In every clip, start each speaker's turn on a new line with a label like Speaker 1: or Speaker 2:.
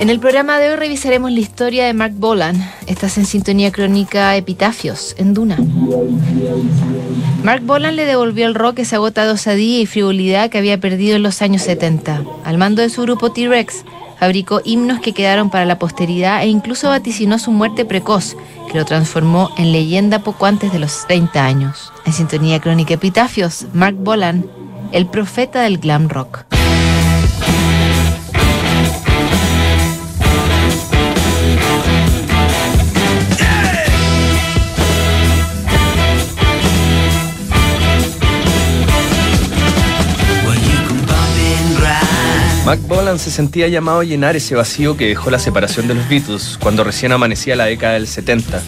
Speaker 1: En el programa de hoy revisaremos la historia de Mark Bolan. Estás en sintonía crónica Epitafios, en Duna. Mark Bolan le devolvió al rock esa gota de osadía y frivolidad que había perdido en los años 70. Al mando de su grupo T-Rex, fabricó himnos que quedaron para la posteridad e incluso vaticinó su muerte precoz, que lo transformó en leyenda poco antes de los 30 años. En sintonía crónica Epitafios, Mark Bolan, el profeta del glam rock.
Speaker 2: Mac Bolan se sentía llamado a llenar ese vacío que dejó la separación de los Beatles cuando recién amanecía la década del 70.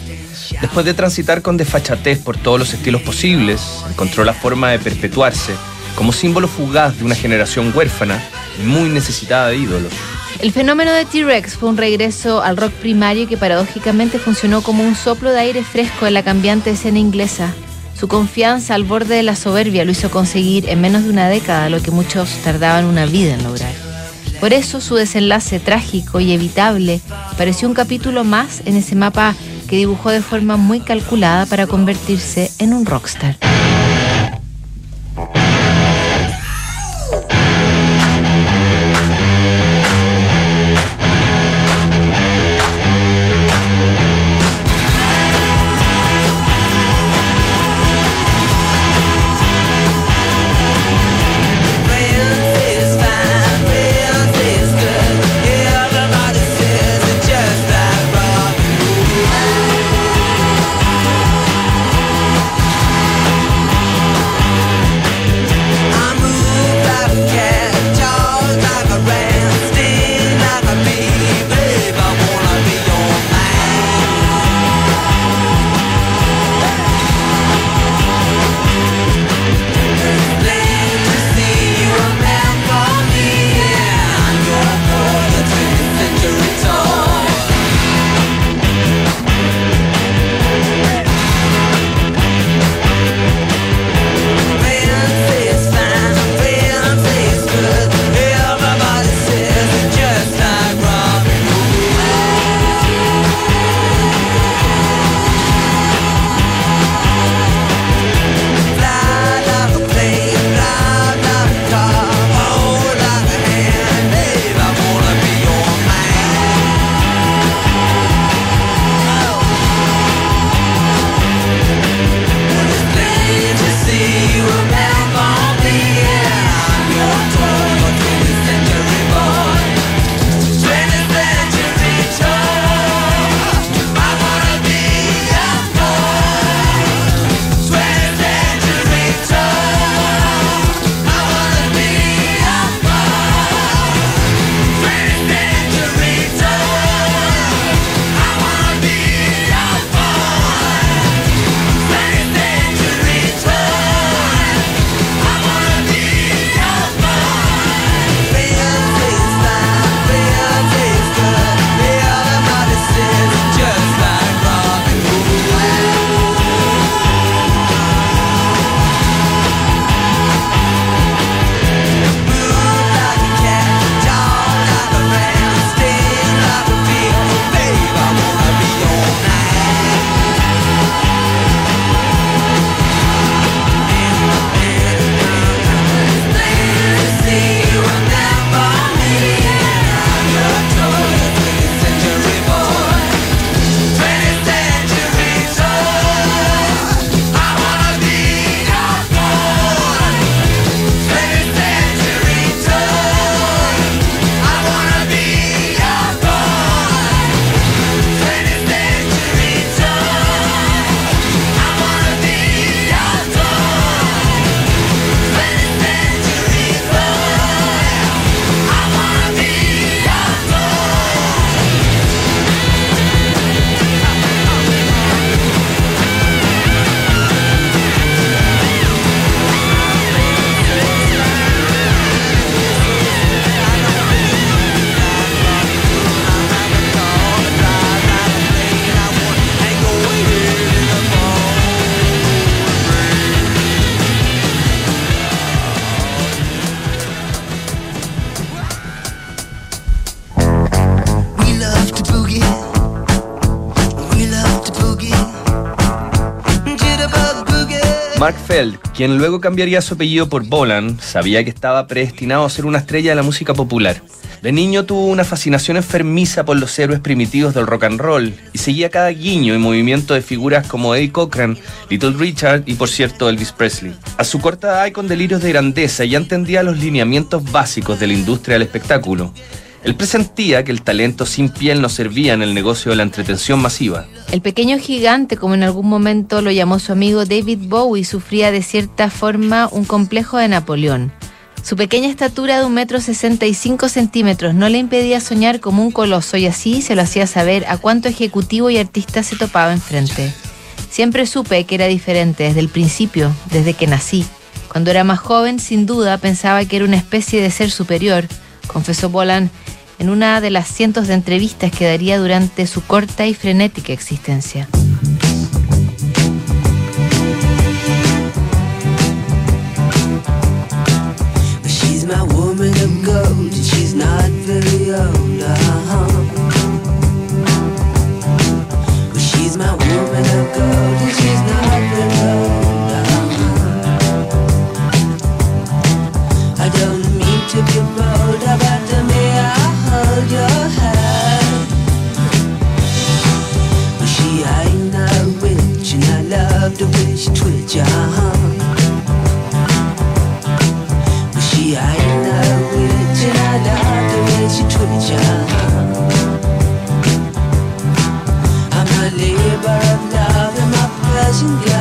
Speaker 2: Después de transitar con desfachatez por todos los estilos posibles, encontró la forma de perpetuarse como símbolo fugaz de una generación huérfana y muy necesitada de ídolos.
Speaker 1: El fenómeno de T-Rex fue un regreso al rock primario que paradójicamente funcionó como un soplo de aire fresco en la cambiante escena inglesa. Su confianza al borde de la soberbia lo hizo conseguir en menos de una década lo que muchos tardaban una vida en lograr. Por eso su desenlace trágico y evitable pareció un capítulo más en ese mapa que dibujó de forma muy calculada para convertirse en un rockstar.
Speaker 2: Quien luego cambiaría su apellido por Bolan, sabía que estaba predestinado a ser una estrella de la música popular. De niño tuvo una fascinación enfermiza por los héroes primitivos del rock and roll y seguía cada guiño y movimiento de figuras como Eddie Cochran, Little Richard y por cierto Elvis Presley. A su corta edad y con delirios de grandeza ya entendía los lineamientos básicos de la industria del espectáculo. Él presentía que el talento sin piel no servía en el negocio de la entretención masiva.
Speaker 1: El pequeño gigante, como en algún momento lo llamó su amigo David Bowie, sufría de cierta forma un complejo de Napoleón. Su pequeña estatura de un metro sesenta y cinco centímetros no le impedía soñar como un coloso y así se lo hacía saber a cuánto ejecutivo y artista se topaba enfrente. Siempre supe que era diferente desde el principio, desde que nací. Cuando era más joven, sin duda, pensaba que era una especie de ser superior, confesó Bolan en una de las cientos de entrevistas que daría durante su corta y frenética existencia.
Speaker 3: To be bold, up after me, I hold your hand. She ain't witch, and I love the way she she ain't witch, and I love the way she. I'm a labor of love, and my.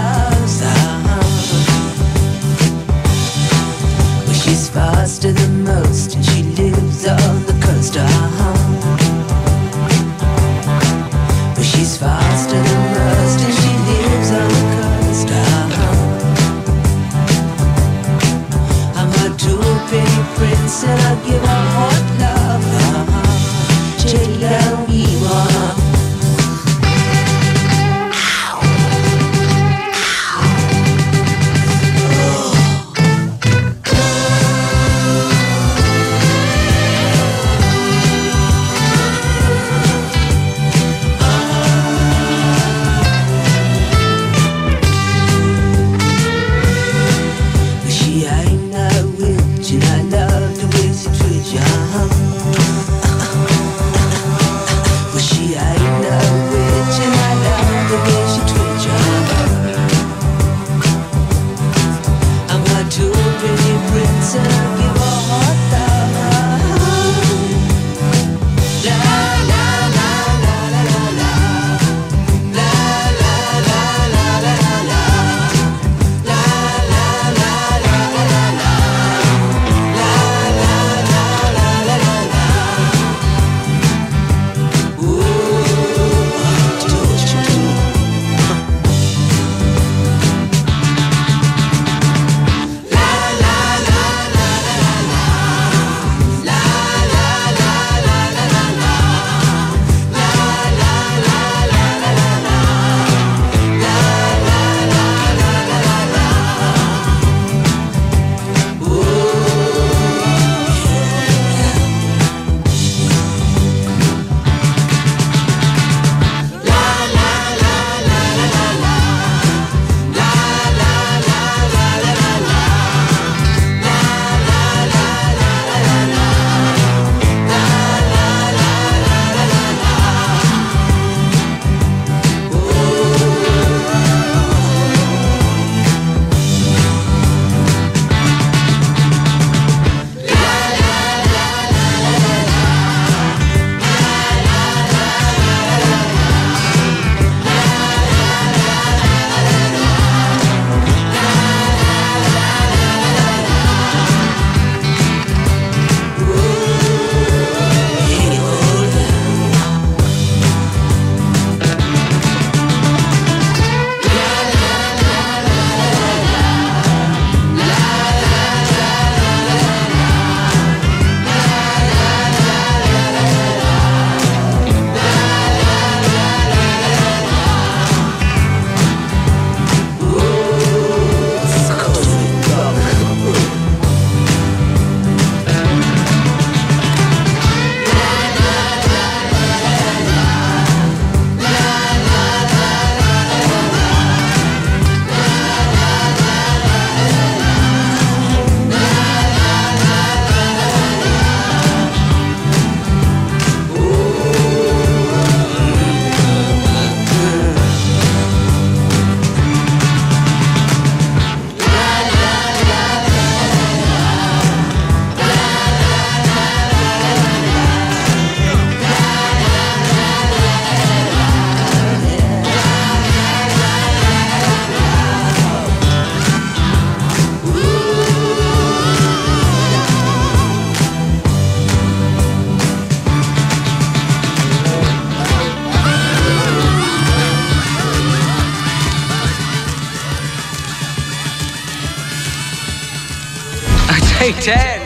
Speaker 2: Hey, Ted.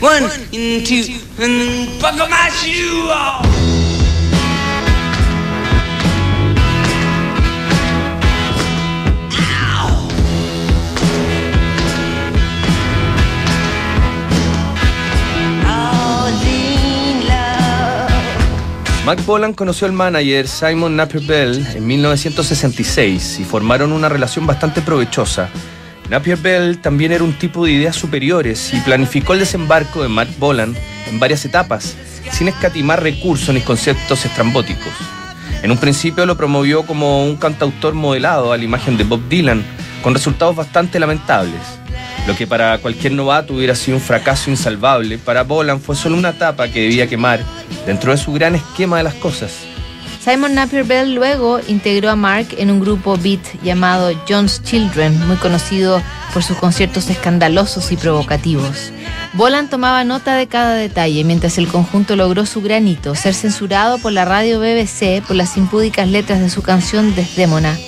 Speaker 2: One two, and buckle my shoe off. Mac Bolan conoció al manager Simon Napier Bell en 1966 y formaron una relación bastante provechosa. Napier Bell también era un tipo de ideas superiores y planificó el desembarco de Mac Bolan en varias etapas, sin escatimar recursos ni conceptos estrambóticos. En un principio lo promovió como un cantautor modelado a la imagen de Bob Dylan, con resultados bastante lamentables. Lo que para cualquier novato hubiera sido un fracaso insalvable, para Bolan fue solo una etapa que debía quemar dentro de su gran esquema de las cosas.
Speaker 1: Simon Napier Bell luego integró a Mark en un grupo beat llamado John's Children, muy conocido por sus conciertos escandalosos y provocativos. Bolan tomaba nota de cada detalle mientras el conjunto logró su granito, ser censurado por la radio BBC por las impúdicas letras de su canción Desdémona.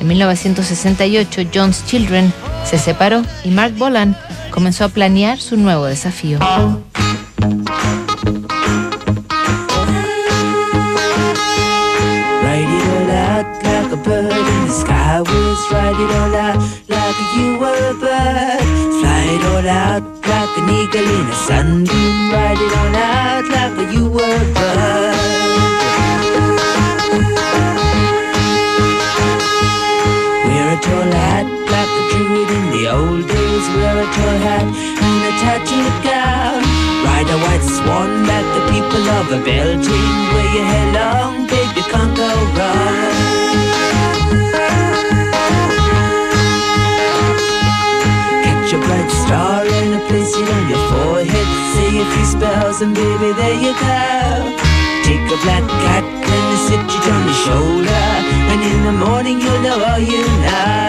Speaker 1: En 1968, John's Children se separó y Mark Bolan comenzó a planear su nuevo desafío.
Speaker 3: tall hat, the old days. Wear a tall hat and a tattooed gown. Ride a white swan like the people of a Belgium. Wear your hair long, baby, can't go wrong. Catch a bright star and a place it on your forehead. Say a few spells and baby, there you go. Take a black cat and sit it on your shoulder. And in the morning you'll know all you know.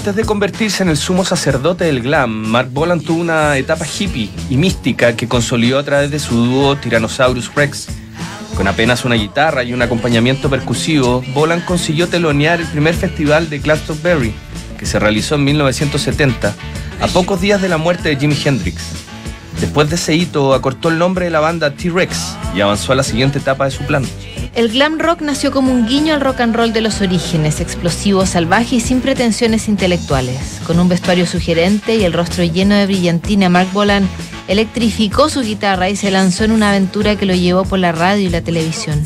Speaker 2: Antes de convertirse en el sumo sacerdote del glam, Mark Bolan tuvo una etapa hippie y mística que consolidó a través de su dúo Tyrannosaurus Rex. Con apenas una guitarra y un acompañamiento percusivo, Bolan consiguió telonear el primer festival de Glastonbury, que se realizó en 1970, a pocos días de la muerte de Jimi Hendrix. Después de ese hito, acortó el nombre de la banda T-Rex y avanzó a la siguiente etapa de su plan.
Speaker 1: El glam rock nació como un guiño al rock and roll de los orígenes, explosivo, salvaje y sin pretensiones intelectuales. Con un vestuario sugerente y el rostro lleno de brillantina, Mark Bolan electrificó su guitarra y se lanzó en una aventura que lo llevó por la radio y la televisión.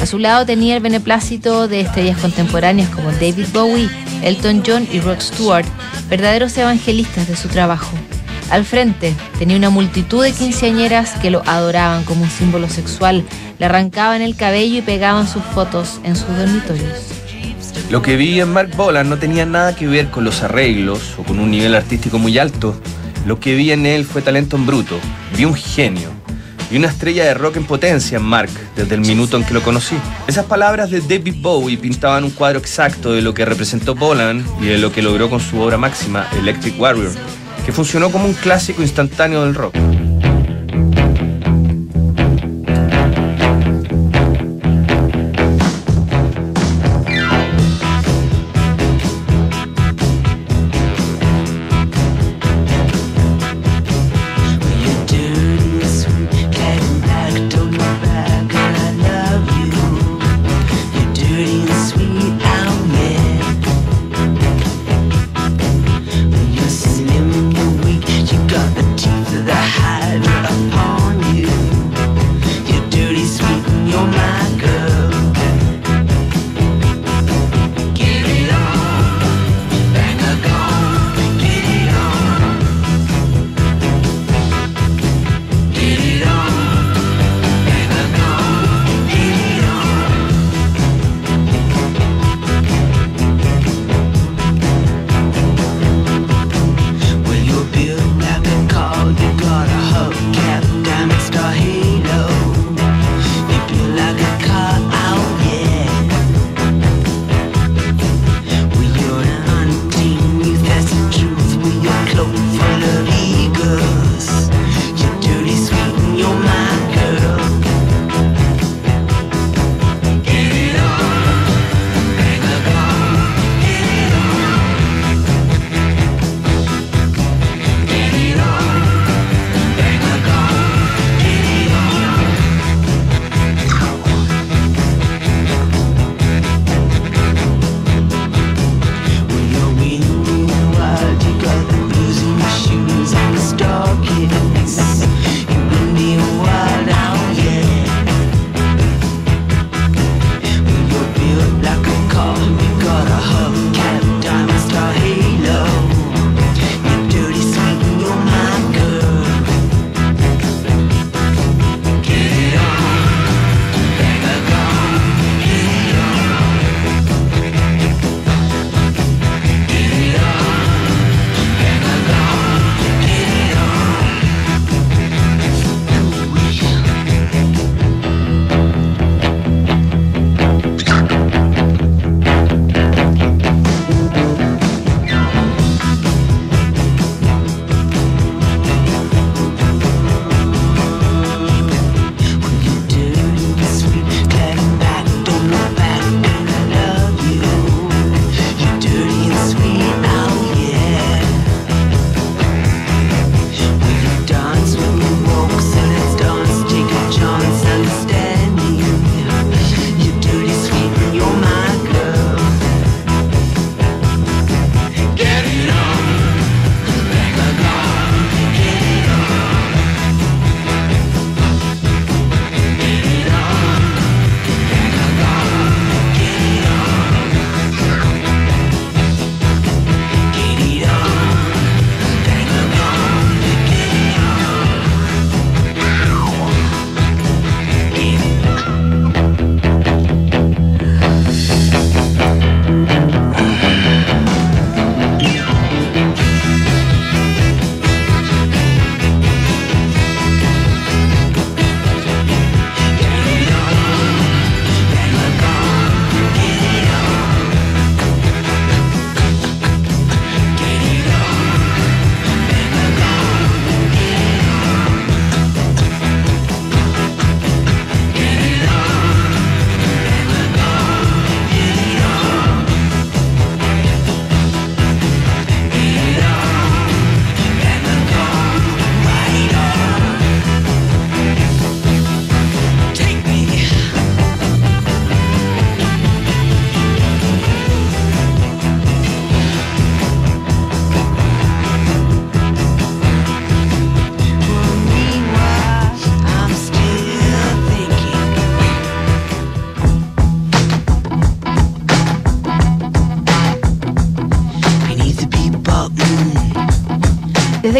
Speaker 1: A su lado tenía el beneplácito de estrellas contemporáneas como David Bowie, Elton John y Rod Stewart, verdaderos evangelistas de su trabajo. Al frente tenía una multitud de quinceañeras que lo adoraban como un símbolo sexual, le arrancaban el cabello y pegaban sus fotos en sus dormitorios.
Speaker 2: Lo que vi en Mark Bolan no tenía nada que ver con los arreglos o con un nivel artístico muy alto. Lo que vi en él fue talento en bruto, vi un genio
Speaker 3: y una estrella de rock en potencia en Mark desde el minuto en que lo conocí. Esas palabras de David Bowie pintaban un cuadro exacto de lo que representó Bolan y de lo que logró con su obra máxima, Electric Warrior, que funcionó como un clásico instantáneo del rock.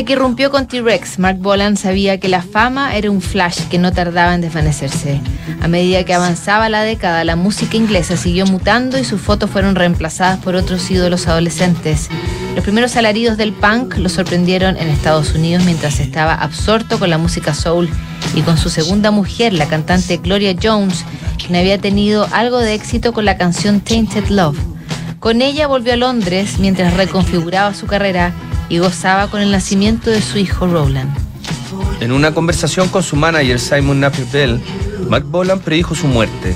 Speaker 1: Irrumpió con T-Rex, Mark Bolan sabía que la fama era un flash que no tardaba en desvanecerse. A medida que avanzaba la década, la música inglesa siguió mutando y sus fotos fueron reemplazadas por otros ídolos adolescentes. Los primeros alaridos del punk lo sorprendieron en Estados Unidos mientras estaba absorto con la música soul y con su segunda mujer, la cantante Gloria Jones, quien había tenido algo de éxito con la canción Tainted Love. Con ella volvió a Londres mientras reconfiguraba su carrera y gozaba con el nacimiento de su hijo Roland.
Speaker 2: En una conversación con su manager Simon Napier Bell, Mark Bolan predijo su muerte.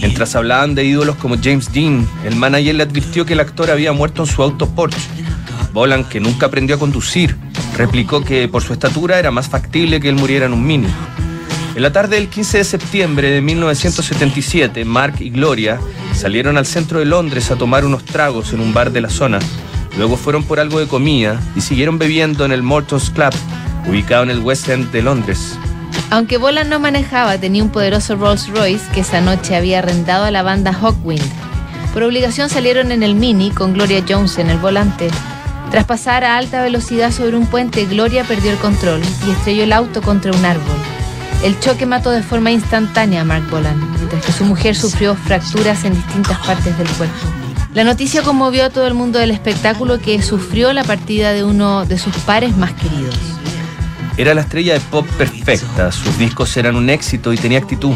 Speaker 2: Mientras hablaban de ídolos como James Dean, el manager le advirtió que el actor había muerto en su auto Porsche. Bolan, que nunca aprendió a conducir, replicó que por su estatura era más factible que él muriera en un mini. En la tarde del 15 de septiembre de 1977, Mark y Gloria salieron al centro de Londres a tomar unos tragos en un bar de la zona. Luego fueron por algo de comida y siguieron bebiendo en el Morton's Club, ubicado en el West End de Londres.
Speaker 1: Aunque Bolan no manejaba, tenía un poderoso Rolls Royce que esa noche había arrendado a la banda Hawkwind. Por obligación salieron en el Mini con Gloria Jones en el volante. Tras pasar a alta velocidad sobre un puente, Gloria perdió el control y estrelló el auto contra un árbol. El choque mató de forma instantánea a Mark Bolan, mientras que su mujer sufrió fracturas en distintas partes del cuerpo. La noticia conmovió a todo el mundo del espectáculo que sufrió la partida de uno de sus pares más queridos.
Speaker 2: Era la estrella de pop perfecta, sus discos eran un éxito y tenía actitud.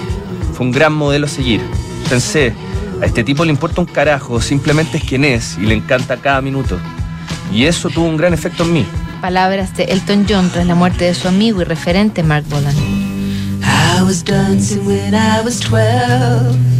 Speaker 2: Fue un gran modelo a seguir. Pensé, a este tipo le importa un carajo, simplemente es quien es y le encanta cada minuto. Y eso tuvo un gran efecto en mí.
Speaker 1: Palabras de Elton John tras la muerte de su amigo y referente Mark Bolan.
Speaker 3: I was dancing when I was 12.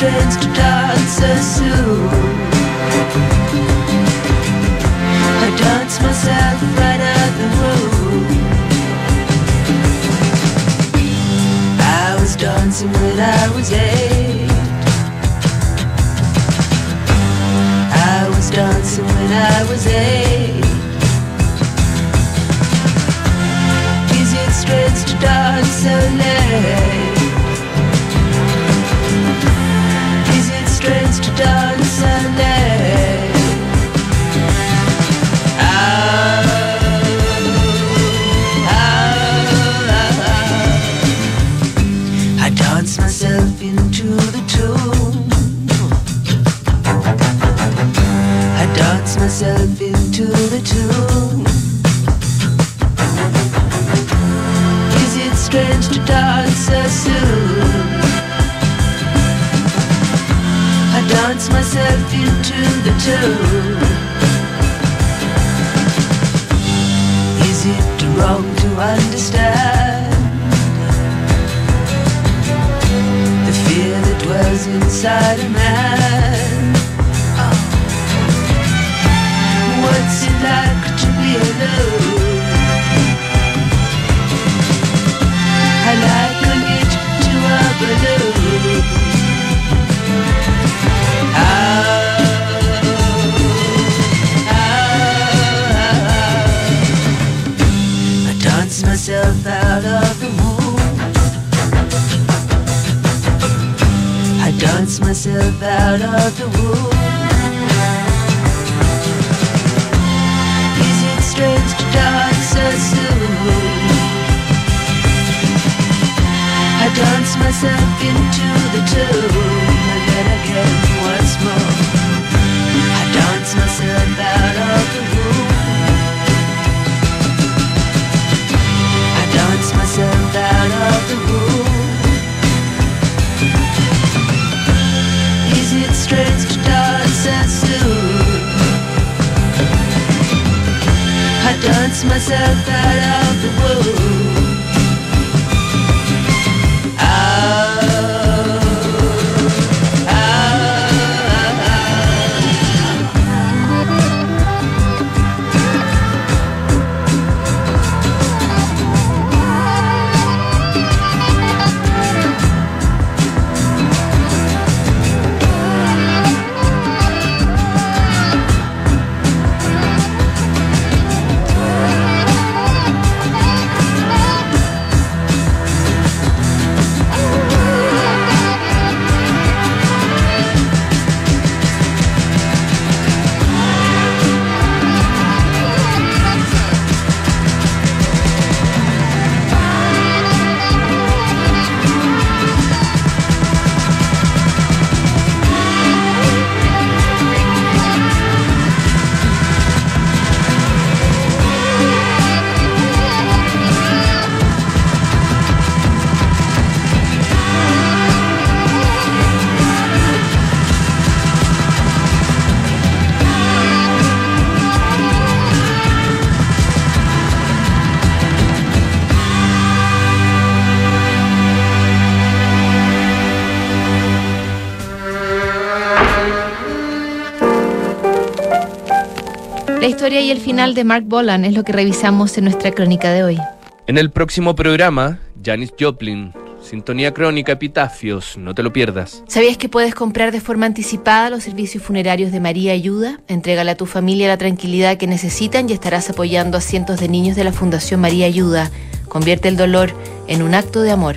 Speaker 3: Strange to dance so soon? I dance myself right out the room. I was dancing when I was eight. I was dancing when I was eight. Is it strange to dance so late? To dance so late? I dance myself into the tune. I dance myself into the tune. Is it strange to dance so soon? Myself into the tune. Is it wrong to understand the fear that dwells inside a man? What's it like to be alone? I liken of the womb. I dance myself out of the womb. Is it strange to dance so soon? I dance myself into the tune and then again once more. I dance myself out of the room. Dance myself out of the room. Is it strange to dance so soon? I dance myself out of the womb.
Speaker 1: Historia y el final de Mark Bolan es lo que revisamos en nuestra crónica de hoy.
Speaker 2: En el próximo programa, Janis Joplin, Sintonía Crónica, Epitafios, no te lo pierdas.
Speaker 1: ¿Sabías que puedes comprar de forma anticipada los servicios funerarios de María Ayuda? Entrégale a tu familia la tranquilidad que necesitan y estarás apoyando a cientos de niños de la Fundación María Ayuda. Convierte el dolor en un acto de amor.